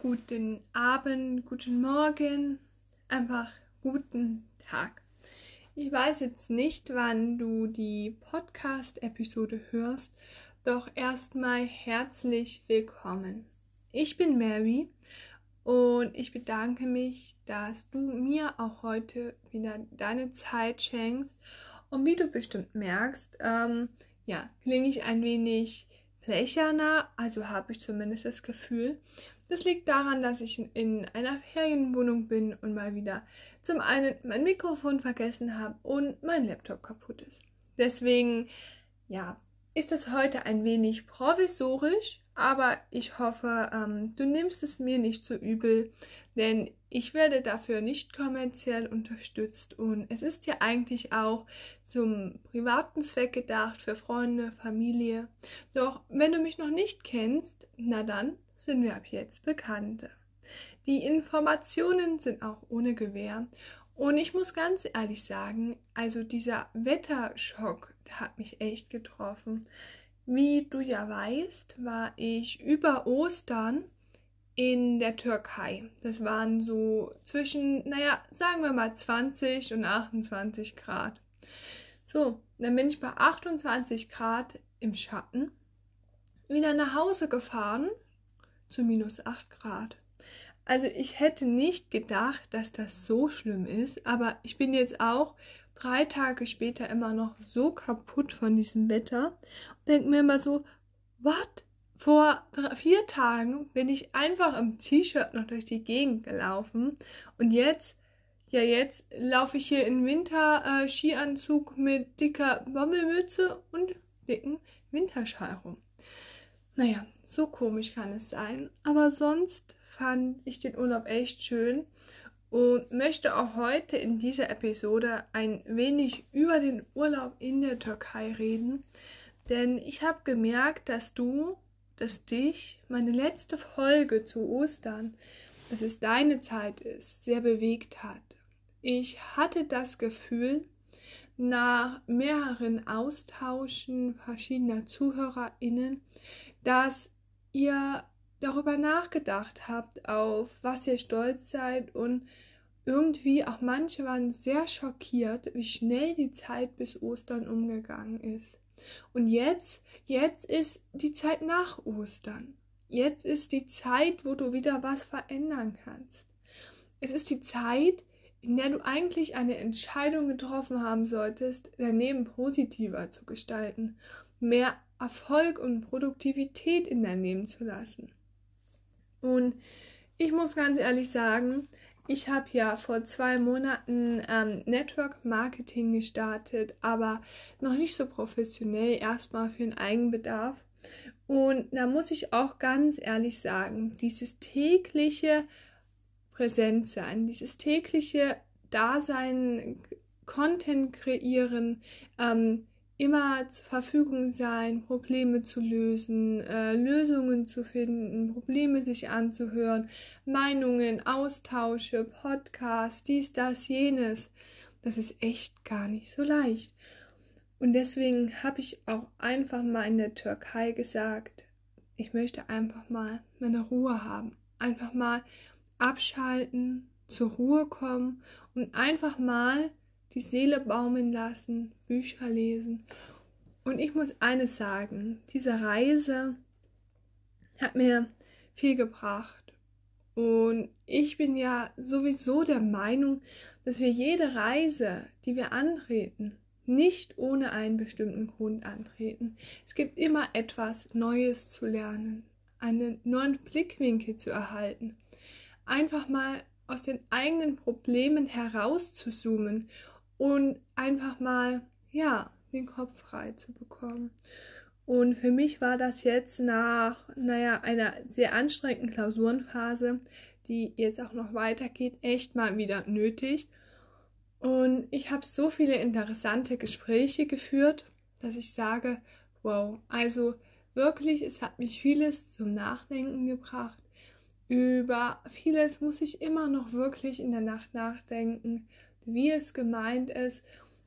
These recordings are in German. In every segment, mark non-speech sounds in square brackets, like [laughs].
guten Abend, guten Morgen, einfach guten Tag. Ich weiß jetzt nicht, wann du die Podcast-Episode hörst, doch erstmal herzlich willkommen. Ich bin Mary und ich bedanke mich, dass du mir auch heute wieder deine Zeit schenkst. Und wie du bestimmt merkst, ähm, ja, klinge ich ein wenig flächerner, also habe ich zumindest das Gefühl. Das liegt daran, dass ich in einer Ferienwohnung bin und mal wieder zum einen mein Mikrofon vergessen habe und mein Laptop kaputt ist. Deswegen, ja, ist das heute ein wenig provisorisch, aber ich hoffe, ähm, du nimmst es mir nicht so übel, denn ich werde dafür nicht kommerziell unterstützt und es ist ja eigentlich auch zum privaten Zweck gedacht für Freunde, Familie. Doch wenn du mich noch nicht kennst, na dann sind wir ab jetzt Bekannte. Die Informationen sind auch ohne Gewähr. Und ich muss ganz ehrlich sagen, also dieser Wetterschock hat mich echt getroffen. Wie du ja weißt, war ich über Ostern in der Türkei. Das waren so zwischen, naja, sagen wir mal 20 und 28 Grad. So, dann bin ich bei 28 Grad im Schatten wieder nach Hause gefahren zu minus 8 Grad. Also ich hätte nicht gedacht, dass das so schlimm ist, aber ich bin jetzt auch drei Tage später immer noch so kaputt von diesem Wetter denke mir immer so, was? Vor drei, vier Tagen bin ich einfach im T-Shirt noch durch die Gegend gelaufen und jetzt, ja jetzt laufe ich hier in Winter-Skianzug äh, mit dicker Bommelmütze und dicken Winterschal rum. Naja, so komisch kann es sein. Aber sonst fand ich den Urlaub echt schön und möchte auch heute in dieser Episode ein wenig über den Urlaub in der Türkei reden. Denn ich habe gemerkt, dass du, dass dich meine letzte Folge zu Ostern, dass es deine Zeit ist, sehr bewegt hat. Ich hatte das Gefühl, nach mehreren Austauschen verschiedener ZuhörerInnen, dass ihr darüber nachgedacht habt, auf was ihr stolz seid und irgendwie auch manche waren sehr schockiert, wie schnell die Zeit bis Ostern umgegangen ist. Und jetzt, jetzt ist die Zeit nach Ostern. Jetzt ist die Zeit, wo du wieder was verändern kannst. Es ist die Zeit, in der du eigentlich eine Entscheidung getroffen haben solltest, dein Leben positiver zu gestalten, mehr Erfolg und Produktivität in dein Leben zu lassen. Und ich muss ganz ehrlich sagen, ich habe ja vor zwei Monaten ähm, Network Marketing gestartet, aber noch nicht so professionell, erstmal für den Eigenbedarf. Und da muss ich auch ganz ehrlich sagen, dieses tägliche Präsentsein, dieses tägliche Dasein, Content kreieren, ähm, immer zur Verfügung sein, Probleme zu lösen, äh, Lösungen zu finden, Probleme sich anzuhören, Meinungen, Austausche, Podcasts, dies, das, jenes. Das ist echt gar nicht so leicht. Und deswegen habe ich auch einfach mal in der Türkei gesagt, ich möchte einfach mal meine Ruhe haben, einfach mal abschalten, zur Ruhe kommen und einfach mal die Seele baumeln lassen, Bücher lesen. Und ich muss eines sagen, diese Reise hat mir viel gebracht. Und ich bin ja sowieso der Meinung, dass wir jede Reise, die wir antreten, nicht ohne einen bestimmten Grund antreten. Es gibt immer etwas Neues zu lernen, einen neuen Blickwinkel zu erhalten, einfach mal aus den eigenen Problemen herauszuzoomen und einfach mal, ja, den Kopf frei zu bekommen. Und für mich war das jetzt nach, naja, einer sehr anstrengenden Klausurenphase, die jetzt auch noch weitergeht, echt mal wieder nötig. Und ich habe so viele interessante Gespräche geführt, dass ich sage, wow, also wirklich, es hat mich vieles zum Nachdenken gebracht. Über vieles muss ich immer noch wirklich in der Nacht nachdenken wie es gemeint ist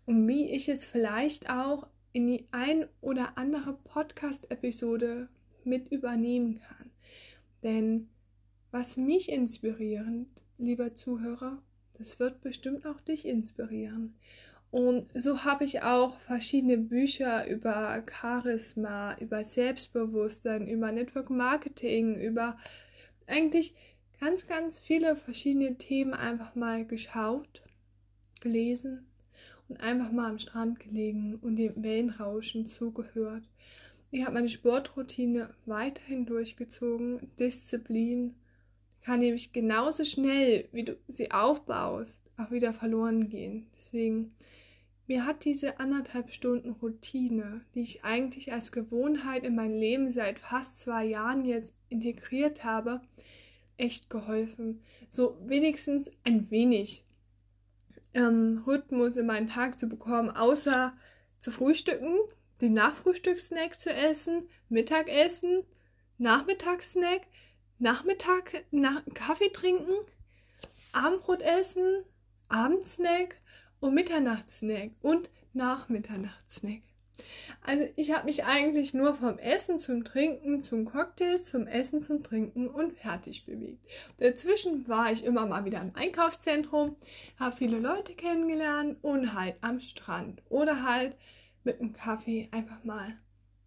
und wie ich es vielleicht auch in die ein oder andere Podcast-Episode mit übernehmen kann. Denn was mich inspiriert, lieber Zuhörer, das wird bestimmt auch dich inspirieren. Und so habe ich auch verschiedene Bücher über Charisma, über Selbstbewusstsein, über Network Marketing, über eigentlich ganz, ganz viele verschiedene Themen einfach mal geschaut, gelesen und einfach mal am Strand gelegen und dem Wellenrauschen zugehört. Ich habe meine Sportroutine weiterhin durchgezogen. Disziplin kann nämlich genauso schnell, wie du sie aufbaust, auch wieder verloren gehen. Deswegen, mir hat diese anderthalb Stunden Routine, die ich eigentlich als Gewohnheit in mein Leben seit fast zwei Jahren jetzt integriert habe, echt geholfen. So wenigstens ein wenig ähm, Rhythmus in meinen Tag zu bekommen, außer zu frühstücken, den Nachfrühstückssnack zu essen, Mittagessen, Nachmittagssnack, Nachmittag nach Kaffee trinken, Abendbrot essen, Abendsnack und Mitternachtssnack und Nachmitternachtssnack. Also ich habe mich eigentlich nur vom Essen zum Trinken, zum Cocktails, zum Essen, zum Trinken und fertig bewegt. Dazwischen war ich immer mal wieder im Einkaufszentrum, habe viele Leute kennengelernt und halt am Strand oder halt mit einem Kaffee einfach mal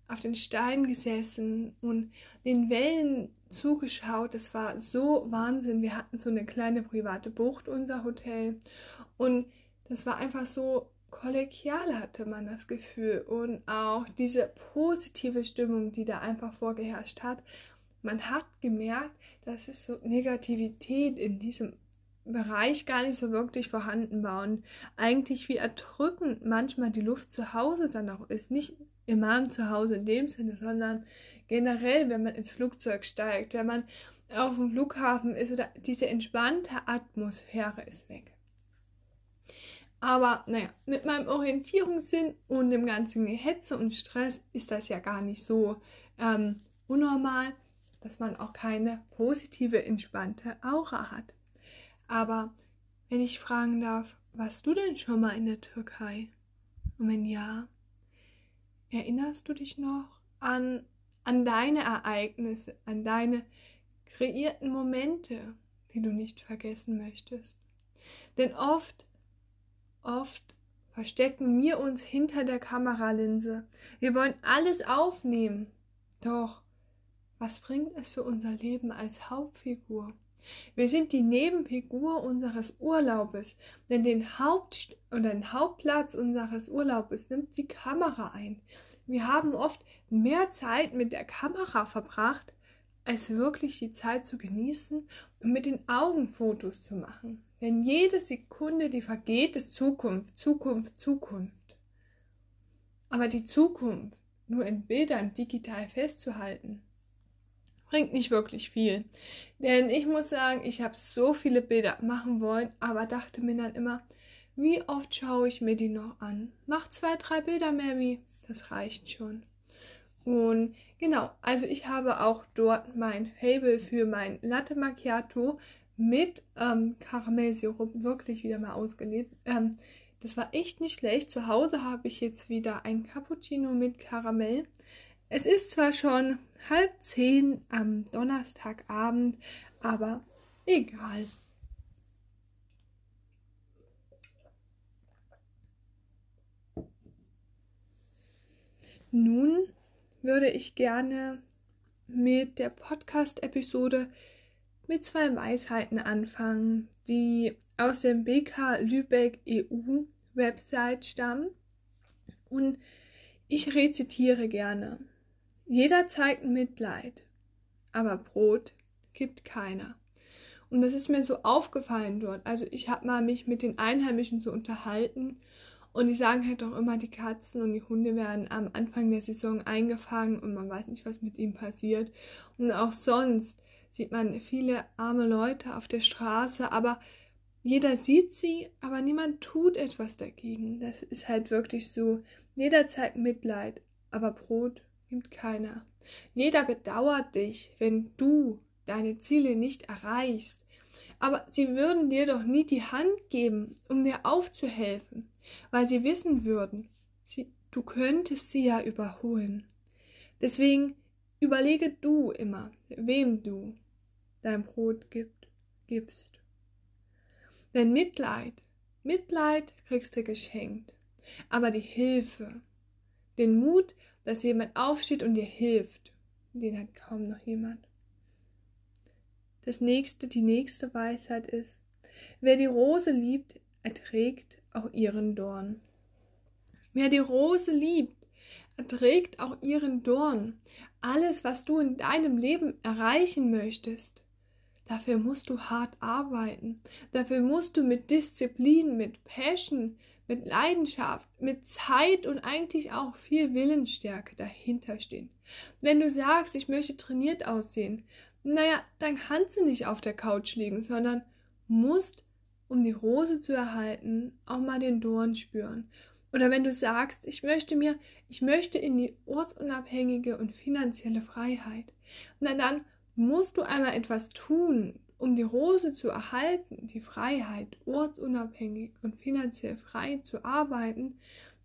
auf den Steinen gesessen und den Wellen zugeschaut. Das war so Wahnsinn. Wir hatten so eine kleine private Bucht, unser Hotel. Und das war einfach so kollegial hatte man das Gefühl und auch diese positive Stimmung, die da einfach vorgeherrscht hat. Man hat gemerkt, dass es so Negativität in diesem Bereich gar nicht so wirklich vorhanden war und eigentlich wie erdrückend manchmal die Luft zu Hause dann auch ist. Nicht immer im Zuhause in dem Sinne, sondern generell, wenn man ins Flugzeug steigt, wenn man auf dem Flughafen ist oder diese entspannte Atmosphäre ist weg. Aber naja, mit meinem Orientierungssinn und dem ganzen Hetze und Stress ist das ja gar nicht so ähm, unnormal, dass man auch keine positive, entspannte Aura hat. Aber wenn ich fragen darf, warst du denn schon mal in der Türkei? Und wenn ja, erinnerst du dich noch an, an deine Ereignisse, an deine kreierten Momente, die du nicht vergessen möchtest? Denn oft Oft verstecken wir uns hinter der Kameralinse. Wir wollen alles aufnehmen. Doch, was bringt es für unser Leben als Hauptfigur? Wir sind die Nebenfigur unseres Urlaubes, denn den Haupt oder den Hauptplatz unseres Urlaubes nimmt die Kamera ein. Wir haben oft mehr Zeit mit der Kamera verbracht, als wirklich die Zeit zu genießen und mit den Augen Fotos zu machen. Denn jede Sekunde, die vergeht, ist Zukunft, Zukunft, Zukunft. Aber die Zukunft nur in Bildern digital festzuhalten, bringt nicht wirklich viel. Denn ich muss sagen, ich habe so viele Bilder machen wollen, aber dachte mir dann immer, wie oft schaue ich mir die noch an? Mach zwei, drei Bilder, Mary. Das reicht schon. Und genau, also ich habe auch dort mein Fable für mein Latte Macchiato mit ähm, Karamellsirup wirklich wieder mal ausgelebt. Ähm, das war echt nicht schlecht. Zu Hause habe ich jetzt wieder ein Cappuccino mit Karamell. Es ist zwar schon halb zehn am Donnerstagabend, aber egal. Nun würde ich gerne mit der Podcast-Episode mit zwei Weisheiten anfangen, die aus dem BK Lübeck EU Website stammen. Und ich rezitiere gerne. Jeder zeigt Mitleid, aber Brot gibt keiner. Und das ist mir so aufgefallen dort. Also ich habe mal mich mit den Einheimischen so unterhalten und die sagen halt auch immer, die Katzen und die Hunde werden am Anfang der Saison eingefangen und man weiß nicht, was mit ihnen passiert. Und auch sonst sieht man viele arme Leute auf der Straße, aber jeder sieht sie, aber niemand tut etwas dagegen. Das ist halt wirklich so. Jeder zeigt Mitleid, aber Brot gibt keiner. Jeder bedauert dich, wenn du deine Ziele nicht erreichst. Aber sie würden dir doch nie die Hand geben, um dir aufzuhelfen, weil sie wissen würden, sie, du könntest sie ja überholen. Deswegen überlege du immer, wem du dein Brot gibt, gibst. Denn Mitleid, Mitleid kriegst du geschenkt. Aber die Hilfe, den Mut, dass jemand aufsteht und dir hilft, den hat kaum noch jemand. Das nächste, die nächste Weisheit ist, wer die Rose liebt, erträgt auch ihren Dorn. Wer die Rose liebt, erträgt auch ihren Dorn. Alles, was du in deinem Leben erreichen möchtest, dafür musst du hart arbeiten. Dafür musst du mit Disziplin, mit Passion, mit Leidenschaft, mit Zeit und eigentlich auch viel Willensstärke dahinter stehen. Wenn du sagst, ich möchte trainiert aussehen, naja, dann kannst du nicht auf der Couch liegen, sondern musst, um die Rose zu erhalten, auch mal den Dorn spüren. Oder wenn du sagst, ich möchte mir, ich möchte in die ortsunabhängige und finanzielle Freiheit, na dann musst du einmal etwas tun, um die Rose zu erhalten, die Freiheit, ortsunabhängig und finanziell frei zu arbeiten,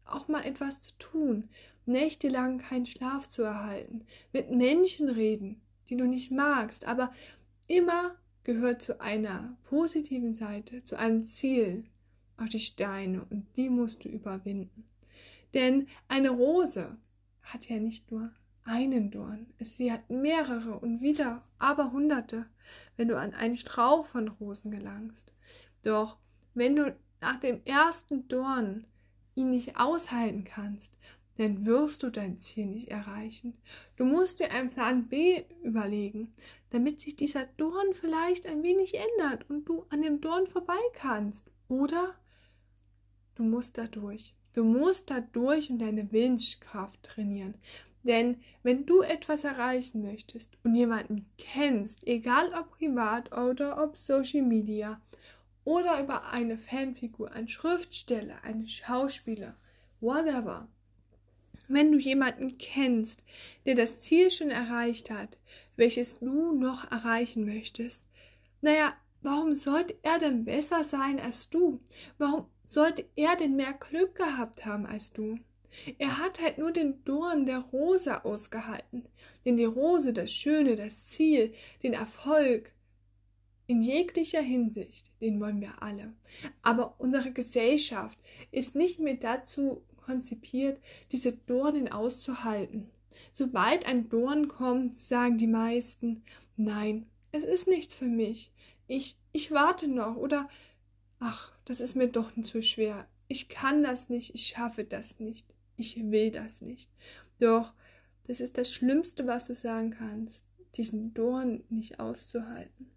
auch mal etwas zu tun, nächtelang keinen Schlaf zu erhalten, mit Menschen reden, die du nicht magst, aber immer gehört zu einer positiven Seite, zu einem Ziel auf die Steine und die musst du überwinden. Denn eine Rose hat ja nicht nur einen Dorn, sie hat mehrere und wieder aber hunderte wenn du an einen Strauch von Rosen gelangst. Doch wenn du nach dem ersten Dorn ihn nicht aushalten kannst, dann wirst du dein Ziel nicht erreichen. Du musst dir einen Plan B überlegen, damit sich dieser Dorn vielleicht ein wenig ändert und du an dem Dorn vorbei kannst. Oder du musst da durch. Du musst da durch und deine Willenskraft trainieren. Denn wenn du etwas erreichen möchtest und jemanden kennst, egal ob privat oder ob Social Media oder über eine Fanfigur, ein Schriftsteller, einen Schauspieler, whatever, wenn du jemanden kennst, der das Ziel schon erreicht hat, welches du noch erreichen möchtest, naja, warum sollte er denn besser sein als du? Warum sollte er denn mehr Glück gehabt haben als du? Er hat halt nur den Dorn der Rose ausgehalten, denn die Rose, das Schöne, das Ziel, den Erfolg, in jeglicher Hinsicht, den wollen wir alle. Aber unsere Gesellschaft ist nicht mehr dazu konzipiert, diese Dornen auszuhalten. Sobald ein Dorn kommt, sagen die meisten, nein, es ist nichts für mich. Ich, ich warte noch oder ach, das ist mir doch zu schwer. Ich kann das nicht, ich schaffe das nicht ich will das nicht. Doch das ist das Schlimmste, was du sagen kannst, diesen Dorn nicht auszuhalten.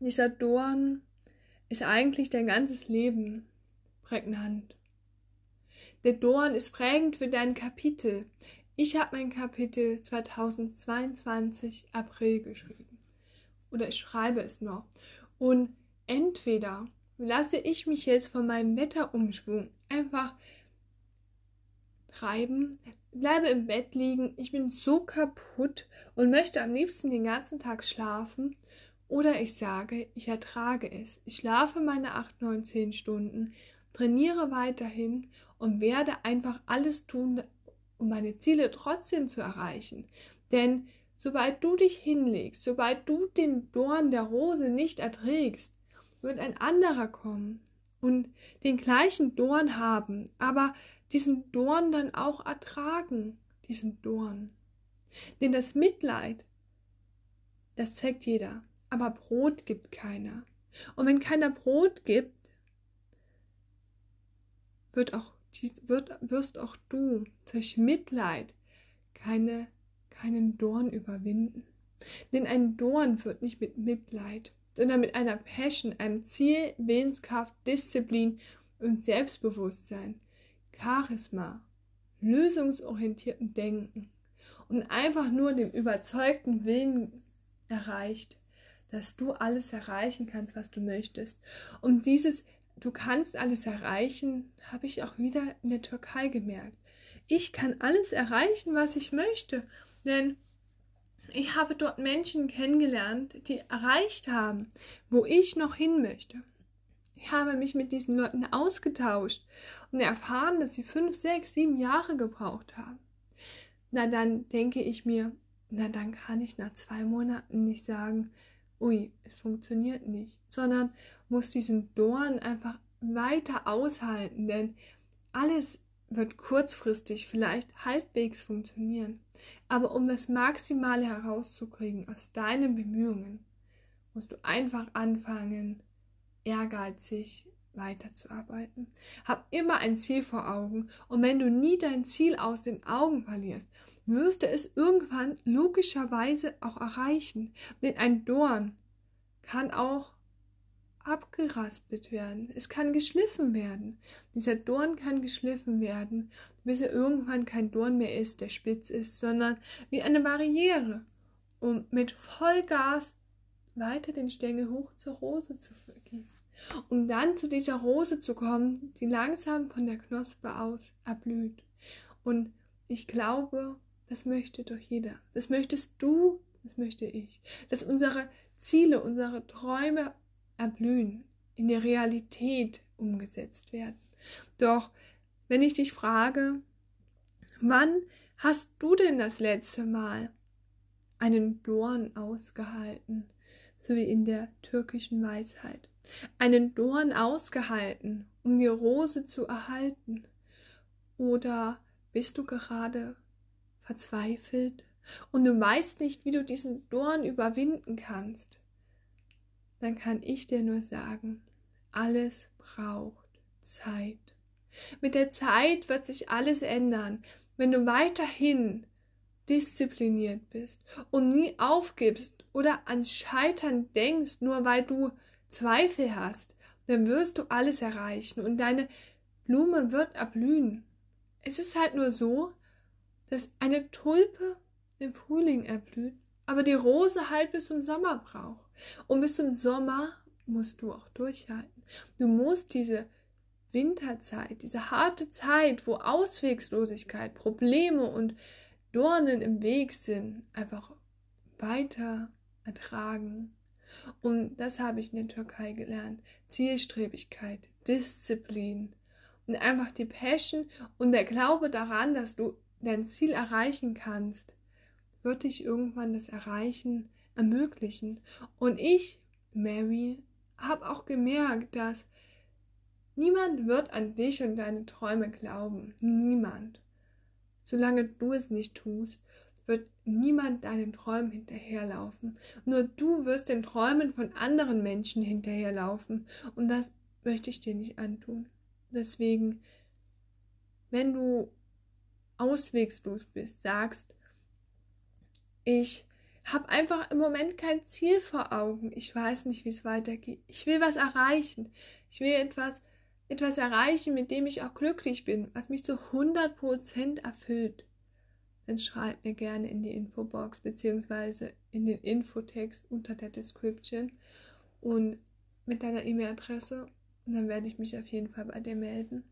Dieser Dorn ist eigentlich dein ganzes Leben prägnant. Der Dorn ist prägend für dein Kapitel. Ich habe mein Kapitel 2022 April geschrieben. Oder ich schreibe es noch. Und entweder lasse ich mich jetzt von meinem Wetterumschwung einfach treiben, bleibe im Bett liegen, ich bin so kaputt und möchte am liebsten den ganzen Tag schlafen. Oder ich sage, ich ertrage es. Ich schlafe meine 8, 9, 10 Stunden, trainiere weiterhin und werde einfach alles tun, um meine Ziele trotzdem zu erreichen. Denn sobald du dich hinlegst, sobald du den Dorn der Rose nicht erträgst, wird ein anderer kommen und den gleichen Dorn haben, aber diesen Dorn dann auch ertragen, diesen Dorn. Denn das Mitleid, das zeigt jeder, aber Brot gibt keiner. Und wenn keiner Brot gibt, wird auch, wird, wirst auch du durch Mitleid keine, keinen Dorn überwinden. Denn ein Dorn wird nicht mit Mitleid sondern mit einer Passion, einem Ziel, Willenskraft, Disziplin und Selbstbewusstsein, Charisma, lösungsorientierten Denken und einfach nur dem überzeugten Willen erreicht, dass du alles erreichen kannst, was du möchtest. Und dieses Du kannst alles erreichen, habe ich auch wieder in der Türkei gemerkt. Ich kann alles erreichen, was ich möchte, denn ich habe dort Menschen kennengelernt, die erreicht haben, wo ich noch hin möchte. Ich habe mich mit diesen Leuten ausgetauscht und erfahren, dass sie fünf, sechs, sieben Jahre gebraucht haben. Na dann denke ich mir, na dann kann ich nach zwei Monaten nicht sagen, ui, es funktioniert nicht, sondern muss diesen Dorn einfach weiter aushalten, denn alles wird kurzfristig vielleicht halbwegs funktionieren. Aber um das Maximale herauszukriegen aus deinen Bemühungen, musst du einfach anfangen, ehrgeizig weiterzuarbeiten. Hab immer ein Ziel vor Augen und wenn du nie dein Ziel aus den Augen verlierst, wirst du es irgendwann logischerweise auch erreichen. Denn ein Dorn kann auch abgeraspelt werden. Es kann geschliffen werden. Dieser Dorn kann geschliffen werden, bis er irgendwann kein Dorn mehr ist, der spitz ist, sondern wie eine Barriere, um mit Vollgas weiter den Stängel hoch zur Rose zu gehen. Um dann zu dieser Rose zu kommen, die langsam von der Knospe aus erblüht. Und ich glaube, das möchte doch jeder. Das möchtest du, das möchte ich. Dass unsere Ziele, unsere Träume erblühen, in die Realität umgesetzt werden. Doch wenn ich dich frage, wann hast du denn das letzte Mal einen Dorn ausgehalten, so wie in der türkischen Weisheit, einen Dorn ausgehalten, um die Rose zu erhalten? Oder bist du gerade verzweifelt und du weißt nicht, wie du diesen Dorn überwinden kannst? Dann kann ich dir nur sagen, alles braucht Zeit. Mit der Zeit wird sich alles ändern, wenn du weiterhin diszipliniert bist und nie aufgibst oder ans Scheitern denkst, nur weil du Zweifel hast, dann wirst du alles erreichen und deine Blume wird erblühen. Es ist halt nur so, dass eine Tulpe im Frühling erblüht, aber die Rose halt bis zum Sommer braucht. Und bis zum Sommer musst du auch durchhalten. Du musst diese Winterzeit, diese harte Zeit, wo Auswegslosigkeit, Probleme und Dornen im Weg sind, einfach weiter ertragen. Und das habe ich in der Türkei gelernt. Zielstrebigkeit, Disziplin und einfach die Passion und der Glaube daran, dass du dein Ziel erreichen kannst, wird dich irgendwann das Erreichen ermöglichen. Und ich, Mary, habe auch gemerkt, dass niemand wird an dich und deine Träume glauben. Niemand. Solange du es nicht tust, wird niemand deinen Träumen hinterherlaufen. Nur du wirst den Träumen von anderen Menschen hinterherlaufen. Und das möchte ich dir nicht antun. Deswegen, wenn du auswegslos bist, sagst, ich habe einfach im Moment kein Ziel vor Augen. Ich weiß nicht, wie es weitergeht. Ich will was erreichen. Ich will etwas, etwas erreichen, mit dem ich auch glücklich bin, was mich zu 100% erfüllt. Dann schreib mir gerne in die Infobox beziehungsweise in den Infotext unter der Description und mit deiner E-Mail-Adresse und dann werde ich mich auf jeden Fall bei dir melden.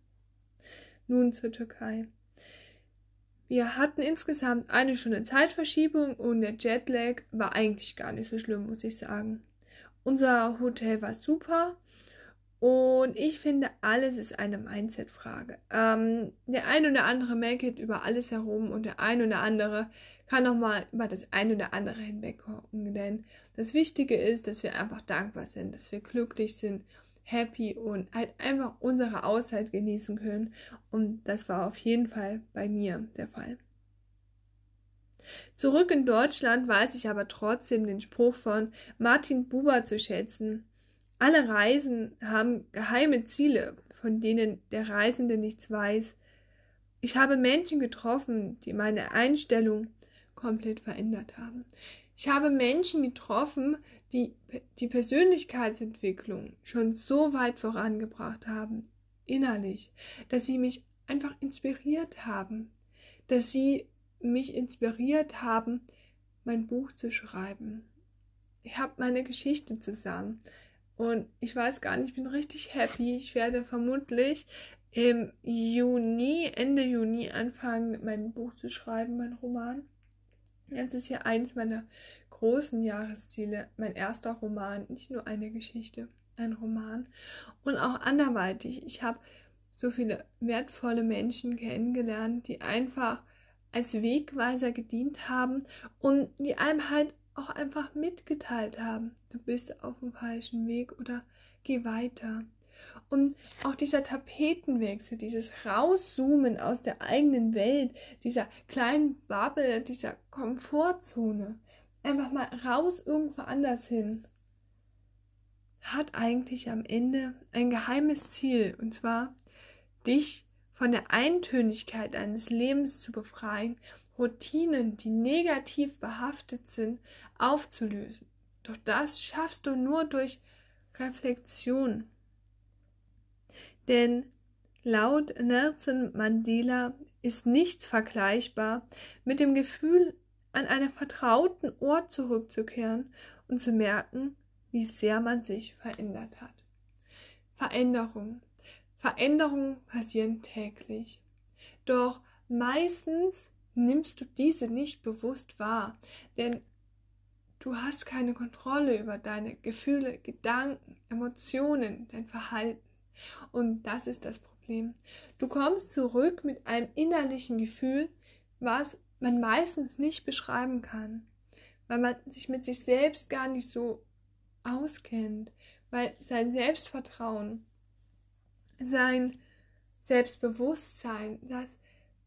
Nun zur Türkei. Wir hatten insgesamt eine Stunde Zeitverschiebung und der Jetlag war eigentlich gar nicht so schlimm, muss ich sagen. Unser Hotel war super und ich finde, alles ist eine Mindset-Frage. Ähm, der ein oder andere meckert über alles herum und der ein oder andere kann auch mal über das ein oder andere hinweggucken. Denn das Wichtige ist, dass wir einfach dankbar sind, dass wir glücklich sind happy und halt einfach unsere Auszeit genießen können. Und das war auf jeden Fall bei mir der Fall. Zurück in Deutschland weiß ich aber trotzdem den Spruch von Martin Buber zu schätzen. Alle Reisen haben geheime Ziele, von denen der Reisende nichts weiß. Ich habe Menschen getroffen, die meine Einstellung komplett verändert haben. Ich habe Menschen getroffen, die die Persönlichkeitsentwicklung schon so weit vorangebracht haben, innerlich, dass sie mich einfach inspiriert haben, dass sie mich inspiriert haben, mein Buch zu schreiben. Ich habe meine Geschichte zusammen und ich weiß gar nicht, ich bin richtig happy. Ich werde vermutlich im Juni, Ende Juni anfangen, mein Buch zu schreiben, mein Roman. Das ist ja eins meiner großen Jahresziele, mein erster Roman, nicht nur eine Geschichte, ein Roman. Und auch anderweitig. Ich habe so viele wertvolle Menschen kennengelernt, die einfach als Wegweiser gedient haben und die einem halt auch einfach mitgeteilt haben, du bist auf dem falschen Weg oder geh weiter. Und auch dieser Tapetenwechsel, dieses Rauszoomen aus der eigenen Welt, dieser kleinen Bubble, dieser Komfortzone, einfach mal raus irgendwo anders hin, hat eigentlich am Ende ein geheimes Ziel, und zwar dich von der Eintönigkeit deines Lebens zu befreien, Routinen, die negativ behaftet sind, aufzulösen. Doch das schaffst du nur durch Reflexion. Denn laut Nelson Mandela ist nichts vergleichbar mit dem Gefühl, an einen vertrauten Ort zurückzukehren und zu merken, wie sehr man sich verändert hat. Veränderung. Veränderungen passieren täglich. Doch meistens nimmst du diese nicht bewusst wahr, denn du hast keine Kontrolle über deine Gefühle, Gedanken, Emotionen, dein Verhalten. Und das ist das Problem. Du kommst zurück mit einem innerlichen Gefühl, was man meistens nicht beschreiben kann, weil man sich mit sich selbst gar nicht so auskennt, weil sein Selbstvertrauen, sein Selbstbewusstsein, das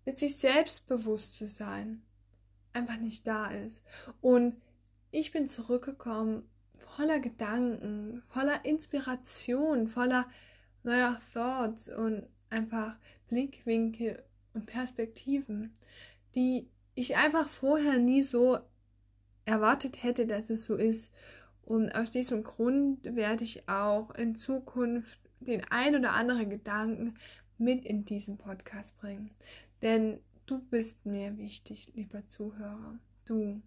mit sich selbst bewusst zu sein, einfach nicht da ist. Und ich bin zurückgekommen voller Gedanken, voller Inspiration, voller neuer Thoughts und einfach Blickwinkel und Perspektiven, die ich einfach vorher nie so erwartet hätte, dass es so ist. Und aus diesem Grund werde ich auch in Zukunft den ein oder anderen Gedanken mit in diesen Podcast bringen. Denn du bist mir wichtig, lieber Zuhörer. Du,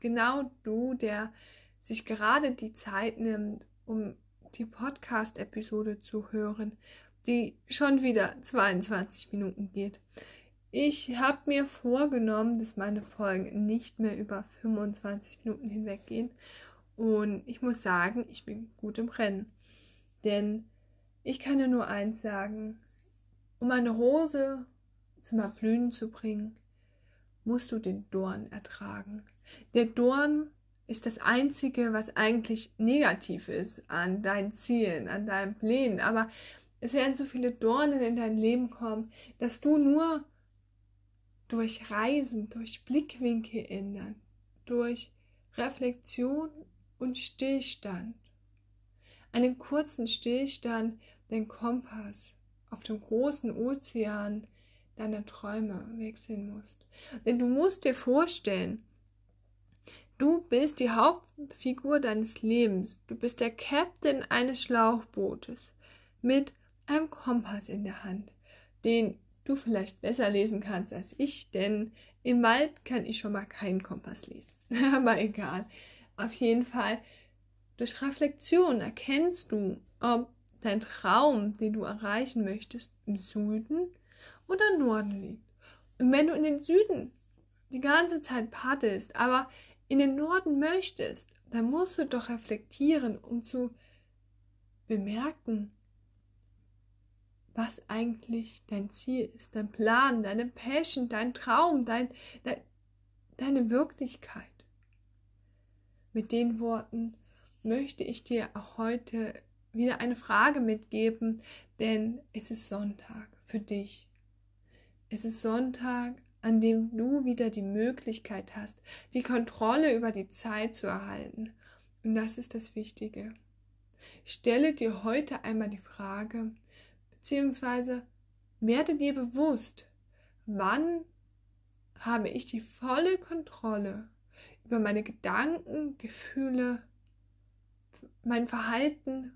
genau du, der sich gerade die Zeit nimmt, um die Podcast-Episode zu hören, die schon wieder 22 Minuten geht. Ich habe mir vorgenommen, dass meine Folgen nicht mehr über 25 Minuten hinweg gehen. Und ich muss sagen, ich bin gut im Rennen. Denn ich kann dir nur eins sagen. Um eine Rose zum Erblühen zu bringen, musst du den Dorn ertragen. Der Dorn ist das Einzige, was eigentlich negativ ist an deinen Zielen, an deinen Plänen. Aber es werden so viele Dornen in dein Leben kommen, dass du nur durch Reisen, durch Blickwinkel ändern, durch Reflexion und Stillstand, einen kurzen Stillstand, den Kompass auf dem großen Ozean deiner Träume wechseln musst. Denn du musst dir vorstellen, Du bist die Hauptfigur deines Lebens. Du bist der Captain eines Schlauchbootes mit einem Kompass in der Hand, den du vielleicht besser lesen kannst als ich, denn im Wald kann ich schon mal keinen Kompass lesen. [laughs] Aber egal. Auf jeden Fall, durch Reflexion erkennst du, ob dein Traum, den du erreichen möchtest, im Süden oder Norden liegt. Und wenn du in den Süden die ganze Zeit paddelst, aber in den Norden möchtest, dann musst du doch reflektieren, um zu bemerken, was eigentlich dein Ziel ist, dein Plan, deine Passion, dein Traum, dein, dein, deine Wirklichkeit. Mit den Worten möchte ich dir auch heute wieder eine Frage mitgeben, denn es ist Sonntag für dich. Es ist Sonntag, an dem du wieder die Möglichkeit hast, die Kontrolle über die Zeit zu erhalten. Und das ist das Wichtige. Stelle dir heute einmal die Frage, beziehungsweise werde dir bewusst, wann habe ich die volle Kontrolle über meine Gedanken, Gefühle, mein Verhalten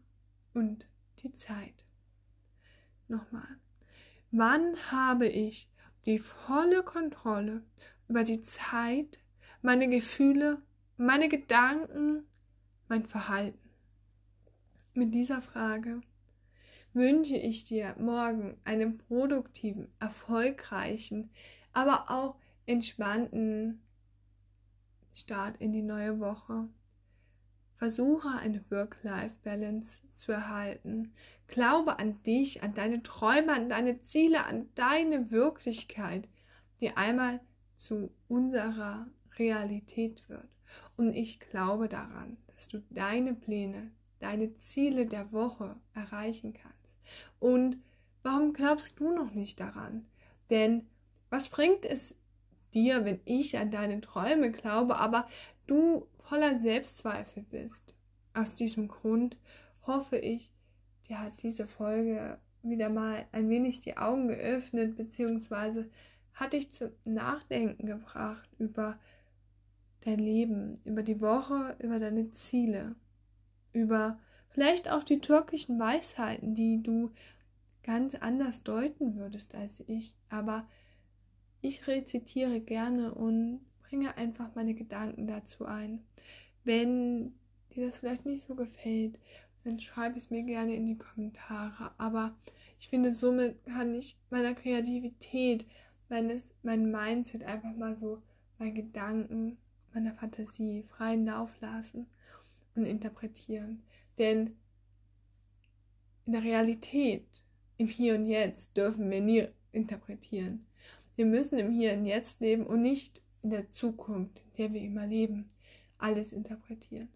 und die Zeit. Nochmal. Wann habe ich die volle Kontrolle über die Zeit, meine Gefühle, meine Gedanken, mein Verhalten. Mit dieser Frage wünsche ich dir morgen einen produktiven, erfolgreichen, aber auch entspannten Start in die neue Woche. Versuche eine Work-Life-Balance zu erhalten. Glaube an dich, an deine Träume, an deine Ziele, an deine Wirklichkeit, die einmal zu unserer Realität wird. Und ich glaube daran, dass du deine Pläne, deine Ziele der Woche erreichen kannst. Und warum glaubst du noch nicht daran? Denn was bringt es dir, wenn ich an deine Träume glaube, aber du voller Selbstzweifel bist? Aus diesem Grund hoffe ich, dir hat diese Folge wieder mal ein wenig die Augen geöffnet, beziehungsweise hat dich zum Nachdenken gebracht über dein Leben, über die Woche, über deine Ziele, über vielleicht auch die türkischen Weisheiten, die du ganz anders deuten würdest als ich. Aber ich rezitiere gerne und bringe einfach meine Gedanken dazu ein. Wenn dir das vielleicht nicht so gefällt, dann schreib es mir gerne in die Kommentare. Aber ich finde, somit kann ich meiner Kreativität, meines, mein Mindset einfach mal so, meinen Gedanken, meiner Fantasie freien Lauf lassen und interpretieren. Denn in der Realität, im Hier und Jetzt, dürfen wir nie interpretieren. Wir müssen im Hier und Jetzt leben und nicht in der Zukunft, in der wir immer leben, alles interpretieren.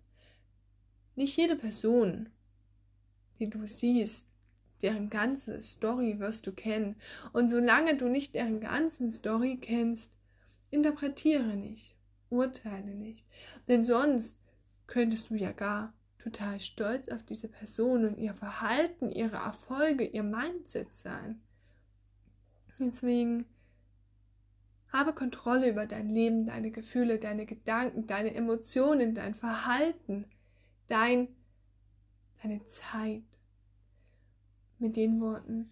Nicht jede Person, die du siehst, deren ganze Story wirst du kennen. Und solange du nicht deren ganzen Story kennst, interpretiere nicht, urteile nicht. Denn sonst könntest du ja gar total stolz auf diese Person und ihr Verhalten, ihre Erfolge, ihr Mindset sein. Deswegen habe Kontrolle über dein Leben, deine Gefühle, deine Gedanken, deine Emotionen, dein Verhalten, dein, deine Zeit. Mit den Worten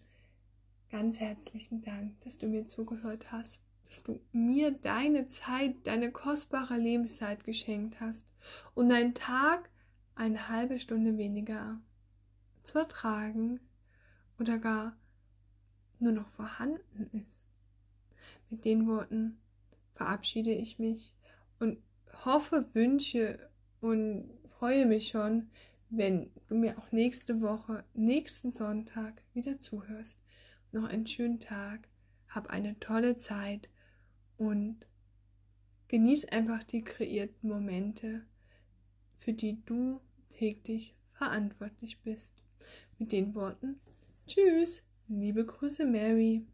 ganz herzlichen Dank, dass du mir zugehört hast, dass du mir deine Zeit, deine kostbare Lebenszeit geschenkt hast und dein Tag eine halbe Stunde weniger zu ertragen oder gar nur noch vorhanden ist. Mit den Worten verabschiede ich mich und hoffe, wünsche und freue mich schon, wenn du mir auch nächste Woche, nächsten Sonntag wieder zuhörst. Noch einen schönen Tag, hab eine tolle Zeit und genieß einfach die kreierten Momente, für die du täglich verantwortlich bist. Mit den Worten Tschüss, liebe Grüße Mary.